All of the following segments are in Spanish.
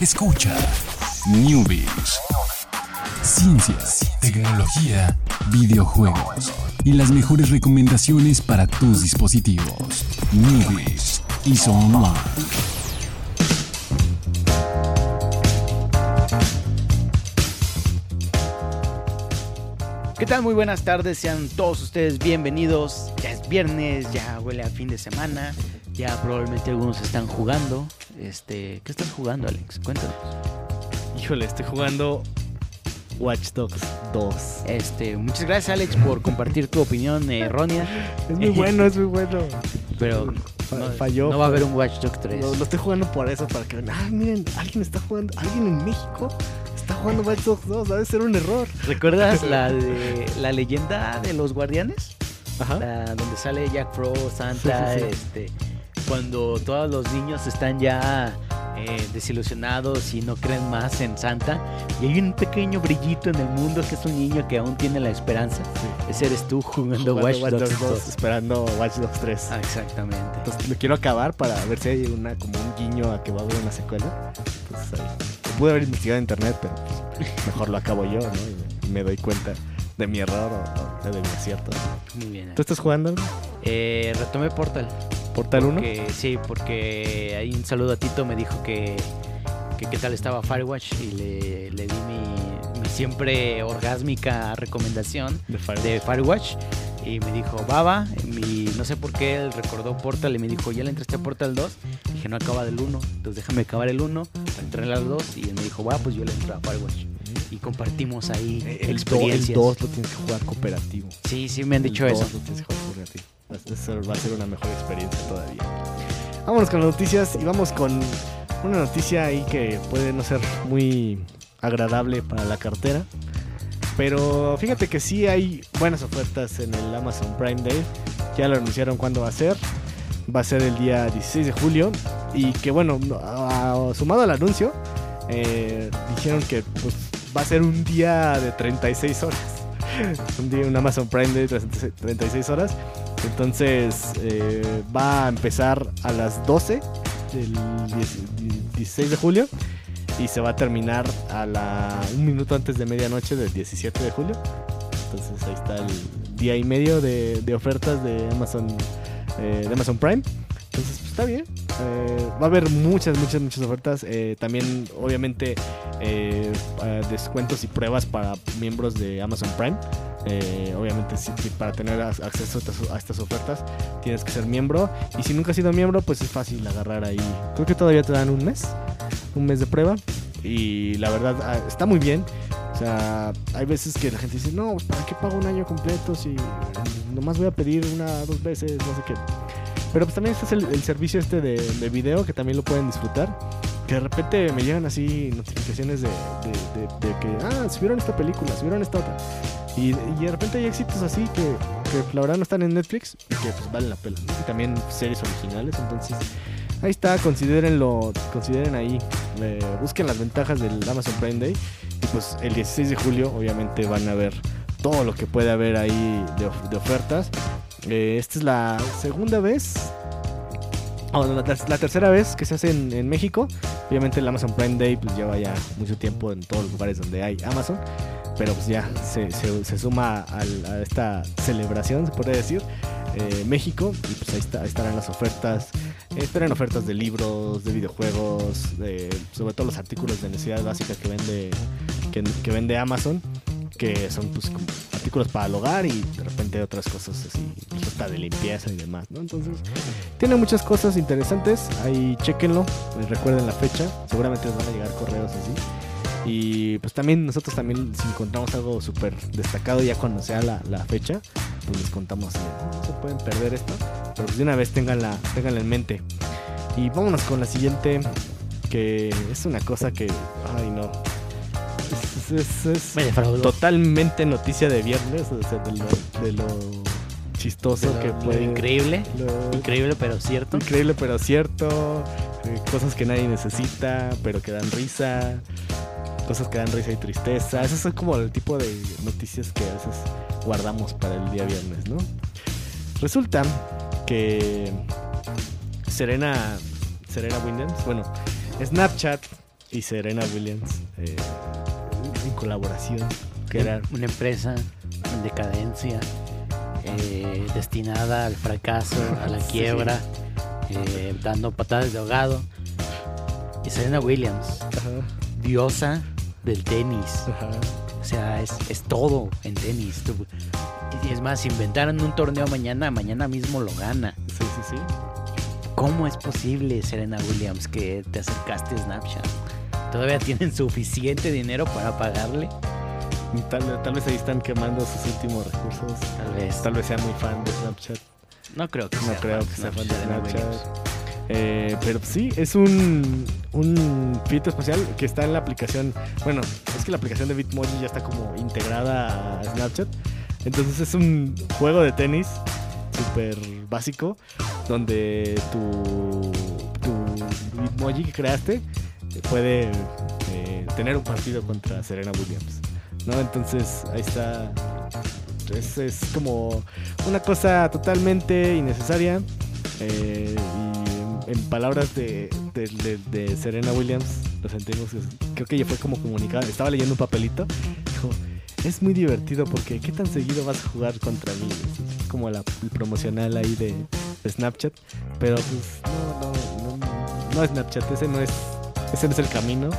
Escucha Newbies. Ciencias, tecnología, videojuegos y las mejores recomendaciones para tus dispositivos. Newbies y Online. ¿Qué tal? Muy buenas tardes, sean todos ustedes bienvenidos. Ya es viernes, ya huele a fin de semana, ya probablemente algunos están jugando. Este, ¿qué estás jugando, Alex? Cuéntanos. Híjole, estoy jugando Watch Dogs 2. Este, muchas gracias, Alex, por compartir tu opinión errónea. Es muy bueno, es muy bueno. Pero no, falló. no va a haber un Watch Dogs 3. Lo, lo estoy jugando por eso, para que vean. Ah, miren, alguien está jugando, alguien en México está jugando Watch Dogs 2. Debe ser un error. ¿Recuerdas la de la leyenda de los guardianes? Ajá. La- donde sale Jack Frost, Santa, Sí, sí, sí. este, cuando todos los niños están ya eh, desilusionados y no creen más en Santa, y hay un pequeño brillito en el mundo que es un niño que aún tiene la esperanza. Ese eres tú jugando, Jugando Watch Dogs 2. esperando Watch Dogs 3. Ah, exactamente. Entonces lo quiero acabar para ver si hay una como un guiño a que va a haber una secuela. Entonces. Lo pude haber investigado en internet, pero pues, mejor lo acabo yo, ¿no? Y me, doy cuenta de mi error o, o de mi acierto. Muy bien. ¿Tú estás jugando Eh, retomé Portal. Portal 1? Porque, sí, porque ahí un saludo a Tito me dijo que, que qué tal estaba Firewatch y le, le di mi, mi siempre orgásmica recomendación De Fire. de Firewatch y me dijo, Baba, mi, no sé por qué él recordó Portal y me dijo, ya le entraste a Portal 2, dije, no acaba del 1, entonces déjame acabar el 1, entré al 2 y él me dijo, va, pues yo le entro a Firewatch y compartimos ahí El, do- el experiencias. 2 lo tienes que jugar cooperativo. Sí, sí me han dicho El eso. 2 lo tienes que jugar cooperativo. Eso va a ser una mejor experiencia todavía. Vámonos con las noticias y vamos con una noticia ahí que puede no ser muy agradable para la cartera. Pero fíjate que sí hay buenas ofertas en el Amazon Prime Day. Ya lo anunciaron cuándo va a ser. Va a ser el día 16 de julio. Y que bueno, sumado al anuncio, eh, dijeron que pues, va a ser un día de 36 horas. un día, un Amazon Prime Day de 36 horas. Entonces eh, va a empezar a las 12 del 10 16 de julio y se va a terminar a la un minuto antes de medianoche del 17 de julio. Entonces ahí está el día y medio de, ofertas de Amazon eh, de Amazon Prime. Entonces pues, está bien. Eh, va a haber muchas, muchas, muchas ofertas. Eh, también obviamente eh, descuentos y pruebas para miembros de Amazon Prime. Obviamente para tener ac- acceso a estas, ofertas tienes que ser miembro y si nunca has sido miembro pues es fácil agarrar ahí creo que todavía te dan un mes un mes de prueba y la verdad ah, está muy bien o sea hay veces que la gente dice no para qué pago un año completo si nomás voy a pedir una dos veces no sé qué pero pues también está el, el servicio este de, de video que también lo pueden disfrutar que de repente me llegan así notificaciones de, de- que ah subieron esta película subieron esta otra y, y de repente hay éxitos así que, que la verdad no están en Netflix y que pues valen la pena. Y también series originales. Entonces, ahí está, considérenlo, consideren ahí, eh, busquen las ventajas del Amazon Prime Day. Y pues el 16 de julio, obviamente, van a ver todo lo que puede haber ahí de, de ofertas. Eh, esta es la segunda vez. o la, ter- la tercera vez que se hace en, México. Obviamente el Amazon Prime Day pues lleva ya mucho tiempo en todos los lugares donde hay Amazon pero pues ya se, se- suma a esta celebración, se podría decir, eh, México, y pues ahí, está- ahí estarán las ofertas, eh, esperen ofertas de libros, de videojuegos, de- sobre todo los artículos de necesidad básica que vende, que vende Amazon, que son pues como artículos para el hogar y de repente otras cosas así, pues, hasta de limpieza y demás, ¿no? Entonces, tiene muchas cosas interesantes, ahí chequenlo, recuerden la fecha, seguramente les van a llegar correos así. Y pues también nosotros también si encontramos algo súper destacado ya cuando sea la, la fecha, pues les contamos, no se pueden perder esto, pero pues de una vez tenganla, tenganla en mente. Y vámonos con la siguiente, que es una cosa que, ay no, es, es- es- totalmente noticia de viernes, o sea, de lo, de lo chistoso De lo- que puede... increíble, lo- increíble pero cierto. Increíble pero cierto. eh, cosas que nadie necesita, pero que dan risa. Cosas que dan risa y tristeza. Esos son como el tipo de noticias que a veces guardamos para el día viernes, ¿no? Resulta que Serena Serena Williams, bueno, Snapchat y Serena Williams eh, en colaboración. Que era Una empresa en decadencia, eh, destinada al fracaso, a la Sí. quiebra, eh, dando patadas de ahogado. Y Serena Williams, Ajá, diosa del tenis. ajá. O sea, es, es todo en tenis. Y es más, si inventaran un torneo mañana, mañana mismo lo gana. Sí, sí, sí. ¿Cómo es posible, Serena Williams, que te acercaste a Snapchat? ¿Todavía tienen suficiente dinero para pagarle? Tal, tal vez ahí están quemando sus últimos recursos. Tal vez. Tal vez sea muy fan de Snapchat. No creo que No sea creo fan que sea fan de Snapchat. Eh, pero sí, es un, un filtro especial que está en la aplicación. Bueno, es que la aplicación de Bitmoji ya está como integrada a Snapchat. Entonces es un juego de tenis súper básico donde tu, tu Bitmoji que creaste puede eh, tener un partido contra Serena Williams. ¿no? Entonces ahí está. Es, es como una cosa totalmente innecesaria. eh, y en, palabras de, de- Serena Williams, lo sentimos. Creo que ella fue como comunicada. Estaba leyendo un papelito. Dijo: Es muy divertido porque ¿qué tan seguido vas a jugar contra mí? Como la, el promocional ahí de, Snapchat. Pero pues no, no, no, no es Snapchat. Ese no es, ese no es el camino.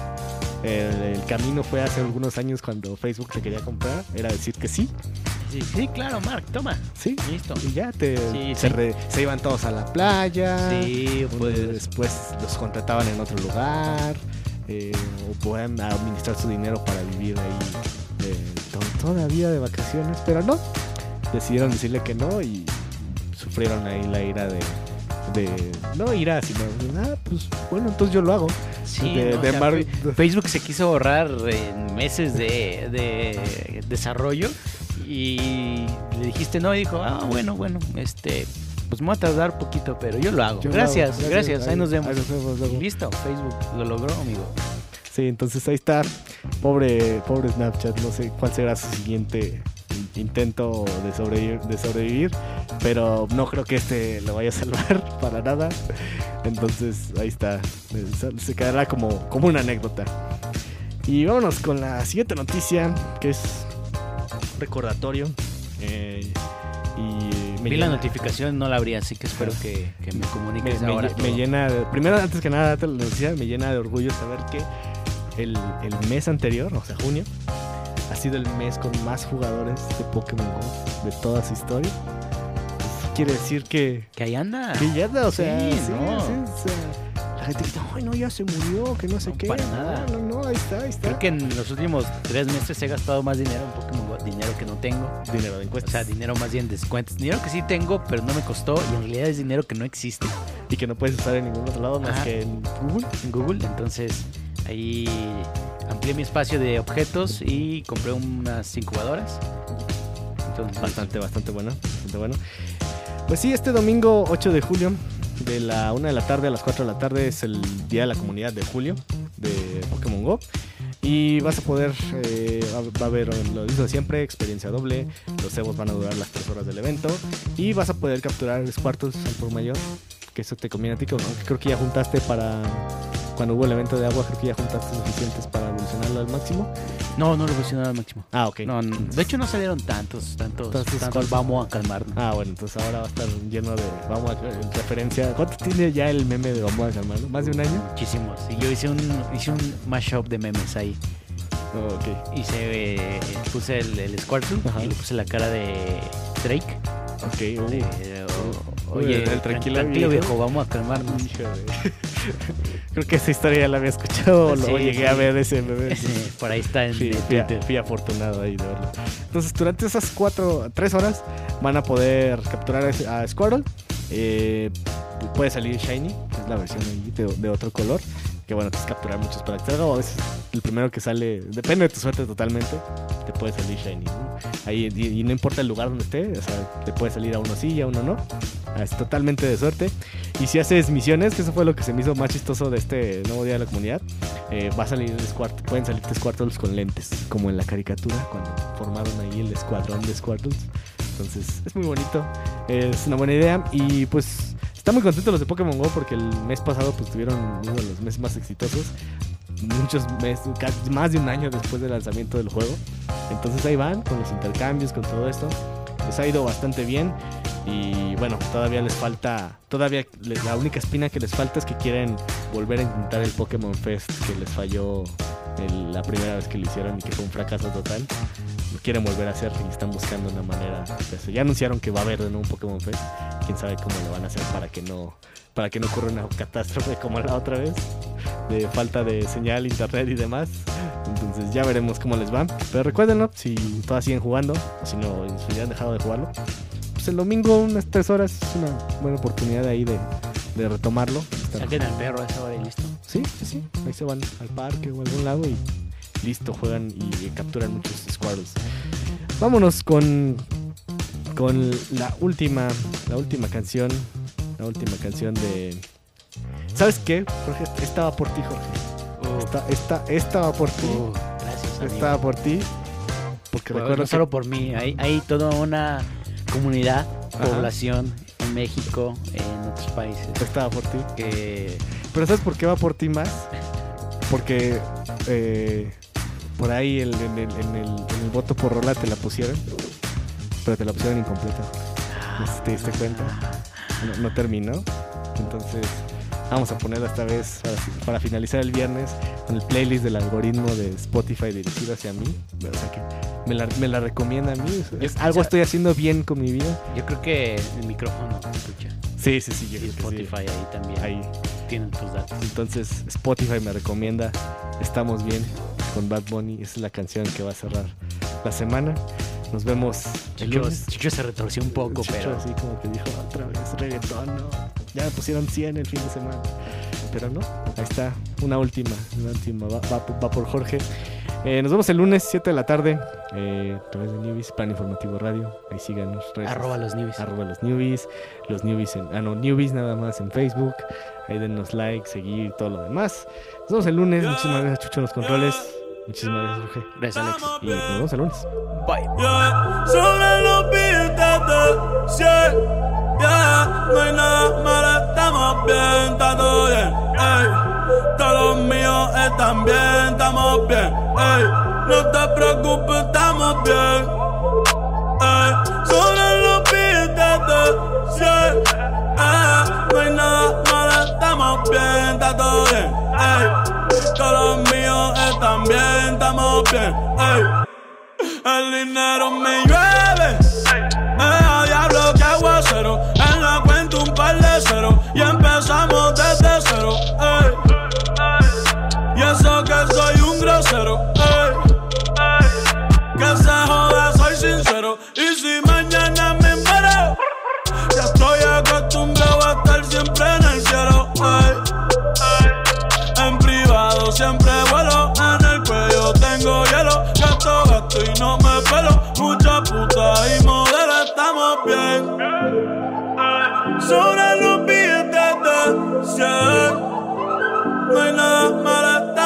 El, el camino fue hace algunos años cuando Facebook te quería comprar. Era decir que sí. Sí, sí, claro, Mark, toma. Sí. Listo. Y ya te, Sí, se, sí. re- se iban todos a la playa. Sí, pues. después los contrataban en otro lugar. eh, o podían administrar su dinero para vivir ahí eh, to- todavía de vacaciones. Pero no. Decidieron decirle que no y sufrieron ahí la ira de. de no ira, sino. Ah, pues bueno, entonces yo lo hago. Sí, de, ¿no? O de sea, Mar- Fe- Facebook se quiso ahorrar en meses de, de desarrollo y le dijiste no y dijo, ah, bueno, bueno, este, pues me voy a tardar poquito, pero yo lo hago. yo lo gracias, hago. gracias, ahí nos vemos. ahí nos vemos luego. Listo, Facebook lo logró, amigo. Sí, entonces ahí está. Pobre, pobre Snapchat. No sé cuál será su siguiente in- intento de sobrevivir, de sobrevivir. Pero no creo que este lo vaya a salvar para nada. Entonces ahí está. Se- quedará como, como una anécdota. Y vámonos con la siguiente noticia, que es recordatorio. Eh, y me Vi la llena- notificación, no la abrí, así que espero que, que me comuniques me ahora. me llena de- primero antes que nada date la noticia me llena de orgullo saber que el, el mes anterior o sea junio ha sido el mes con más jugadores de Pokémon Go de toda su historia quiere decir que Que ahí anda. que ya o sea, Sí, sí, no. sí, o sea, la gente dice ay no ya se murió que no sé No, qué para nada. no no no ahí está ahí está Creo que en los últimos tres meses he gastado más dinero en Pokémon Go, dinero que no tengo. dinero de O encuestas sea, dinero más bien descuentos. Dinero que sí tengo, pero no me costó y en realidad es dinero que no existe y que no puedes usar en ningún otro lado más que en Google en Google. Entonces ahí amplié mi espacio de objetos y compré unas incubadoras. Entonces, Bastante, bastante bueno, bastante bueno. Pues sí, este domingo 8 de julio, de la 1 de la tarde a las 4 de la tarde, es el Día de la Comunidad de Julio de Pokémon Go. Y vas a poder, eh, va- a haber lo mismo siempre, experiencia doble. Los cebos van a durar las 3 horas del evento. Y vas a poder capturar Squirtles al por mayor. Que eso te conviene a ti, que creo que ya juntaste para. Cuando hubo el evento de agua, creo que ya juntaste suficientes para evolucionarlo al máximo. No, no lo funcionó al máximo. Ah, ok. No, no, de hecho no salieron tantos, tantos, cuantos. Vamos a calmarnos. Ah, bueno, entonces ahora va a estar lleno de. Vamos a en referencia. ¿Cuánto tiene ya el meme de Vamos a llamarlo? ¿Más de un año? Muchísimos. Y yo hice un, hice un mashup de memes ahí. Oh, ok. Hice, eh, puse el, el Squirtle y le puse la cara de Drake. Ok, uh, de- de- oye, tranquilo, tranquilo, viejo. viejo, vamos a calmarnos. Creo que esa historia ya la había escuchado o Sí, llegué sí. a ver ese meme. Por ahí está en Fui, Twitter. afortunado ahí de verlo. Entonces, durante esas cuatro, tres horas van a poder capturar a Squirtle. Eh, puede salir Shiny, que es la versión de, de otro color. Que bueno, tienes que capturar muchos para que. O a veces el primero que sale, depende de tu suerte totalmente, te puede salir Shiny. ¿no? Ahí, y, y no importa el lugar donde esté, o sea, te puede salir a uno sí y a uno no. Ah, Es totalmente de suerte. Y si haces misiones, que eso fue lo que se me hizo más chistoso de este nuevo día de la comunidad, eh, va a salir Squart pueden salir Squirtles con lentes, como en la caricatura, cuando formaron ahí el escuadrón de Squirtles. Entonces, es muy bonito, es una buena idea. Y pues, están muy contentos los de Pokémon Go porque el mes pasado pues tuvieron uno de los meses más exitosos. muchos meses, más de un año después del lanzamiento del juego. Entonces ahí van con los intercambios, con todo esto. Les ha ido bastante bien. Y bueno, todavía les falta, todavía la única espina que les falta es que quieren volver a intentar el Pokémon Fest que les falló la primera vez que lo hicieron y que fue un fracaso total. Quieren volver a hacer y están buscando una manera de hacer. Ya anunciaron que va a haber de nuevo un Pokémon Fest. Quién sabe cómo lo van a hacer para que no, para que no ocurra una catástrofe como la otra vez de falta de señal, internet y demás. Entonces ya veremos cómo les va. Pero recuérdenlo, si todavía siguen jugando, o si no, si ya han dejado de jugarlo, pues el domingo unas 3 horas es una buena oportunidad ahí de, de retomarlo. Saquen al perro a esa hora y listo. Sí, sí, sí. Ahí se van al parque o a algún lado y listo, juegan y capturan muchos Squirtles. Vámonos con, con la última, la última canción. La última canción de. ¿Sabes qué? Jorge, estaba por ti, Jorge. Esta, esta, estaba por ti. Uh, gracias, amigo. Estaba por ti. Porque Bueno, recuerdo no que- solo por mí, hay, hay toda una comunidad, Ajá. población en México, en otros países, estaba por ti. que Pero ¿sabes por qué va por ti más? Porque eh, por ahí el- en, el, en el- en el voto por rola te la pusieron, pero te la pusieron incompleta. Te diste cuenta. No, no terminó. Entonces vamos a ponerla esta vez para, para finalizar el viernes con el playlist del algoritmo de Spotify dirigido hacia mí. O sea que me la, me la recomienda a mí. Yo- algo o sea- estoy haciendo bien con mi vida. yo creo que el micrófono se escucha. Sí, sí, sí. Yo Y creo que sí. Spotify ahí también Ahí. tienen tus datos. Entonces Spotify me recomienda Estamos bien con Bad Bunny. Esa es la canción que va a cerrar la semana. Nos vemos Chicho. Chicho se retorció un poco, Chicho pero así como que dijo otra vez reggaetón, no. Ya me pusieron 100 el fin de semana. Pero no, ahí está, una última, una última, va, va- va por Jorge. Eh, nos vemos el lunes, 7 de la tarde, eh, a través de Newbies, Plan Informativo Radio. Ahí síganos. redes arroba los newbies. arroba los newbies, los newbies en, ah no, newbies nada más en Facebook, ahí denos like, seguir y todo lo demás. Nos vemos el lunes, muchísimas gracias Chucho en los controles, muchísimas gracias Jorge, Gracias, Alex. y nos vemos el lunes. Bye. Yeah, sobre los billetes de 100. Yeah, no hay nada malo, estamos bien, está todo bien. Ey, todos los míos están bien, estamos bien. Ey, no te preocupes, estamos bien. Ey, los billetes de 100. Eh, no hay nada malo, estamos bien, está todo bien. Ey, todos los míos están bien, estamos bien. Ey. El dinero me llueve. A diablo que aguacero. En la cuenta un par de cero. Y empezamos desde soy un grosero.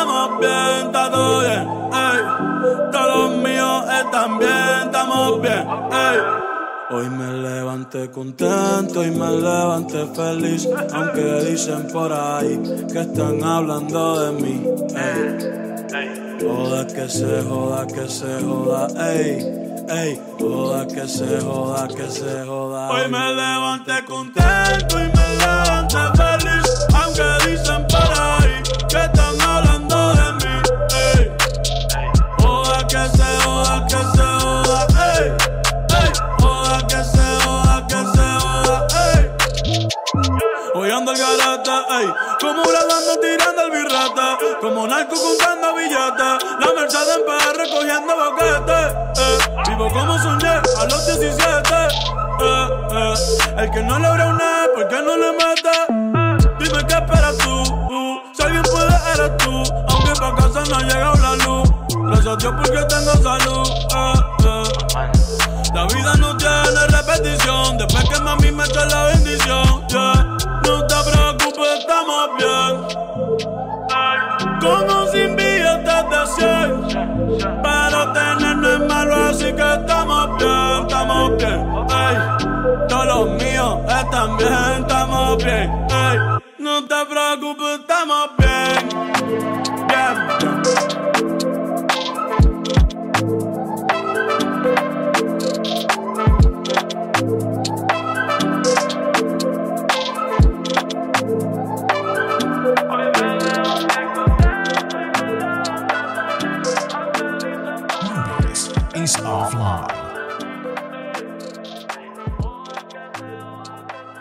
Estamos bien, está todo bien. Ey. Todos los míos están bien, estamos bien. Ey. Hoy me levanté contento y me levanté feliz, aunque dicen por ahí que están hablando de mí. Ey. Joda que se joda, que se joda, ey, ey. Joda que se joda, que se joda. Hoy me levanté contento y me levanté feliz, contando billetes. La Mercedes en PR recogiendo boquete. Eh. Vivo como soñé a los 17. Eh, eh. El que no logra una, ¿por qué no le mete? Dime qué esperas tú. Uh, si alguien puede, eres tú. Aunque pa' casa no ha llegado la luz. Gracias a Dios porque tengo salud. Eh, eh. La vida no tiene repetición. Después que mami me echa la bendición. No te preocupes, estamos bien. Como sin billetes de 100. Pero tener no es malo, así que estamos bien, estamos bien. Ey. Todos los míos están bien, estamos bien. Ey.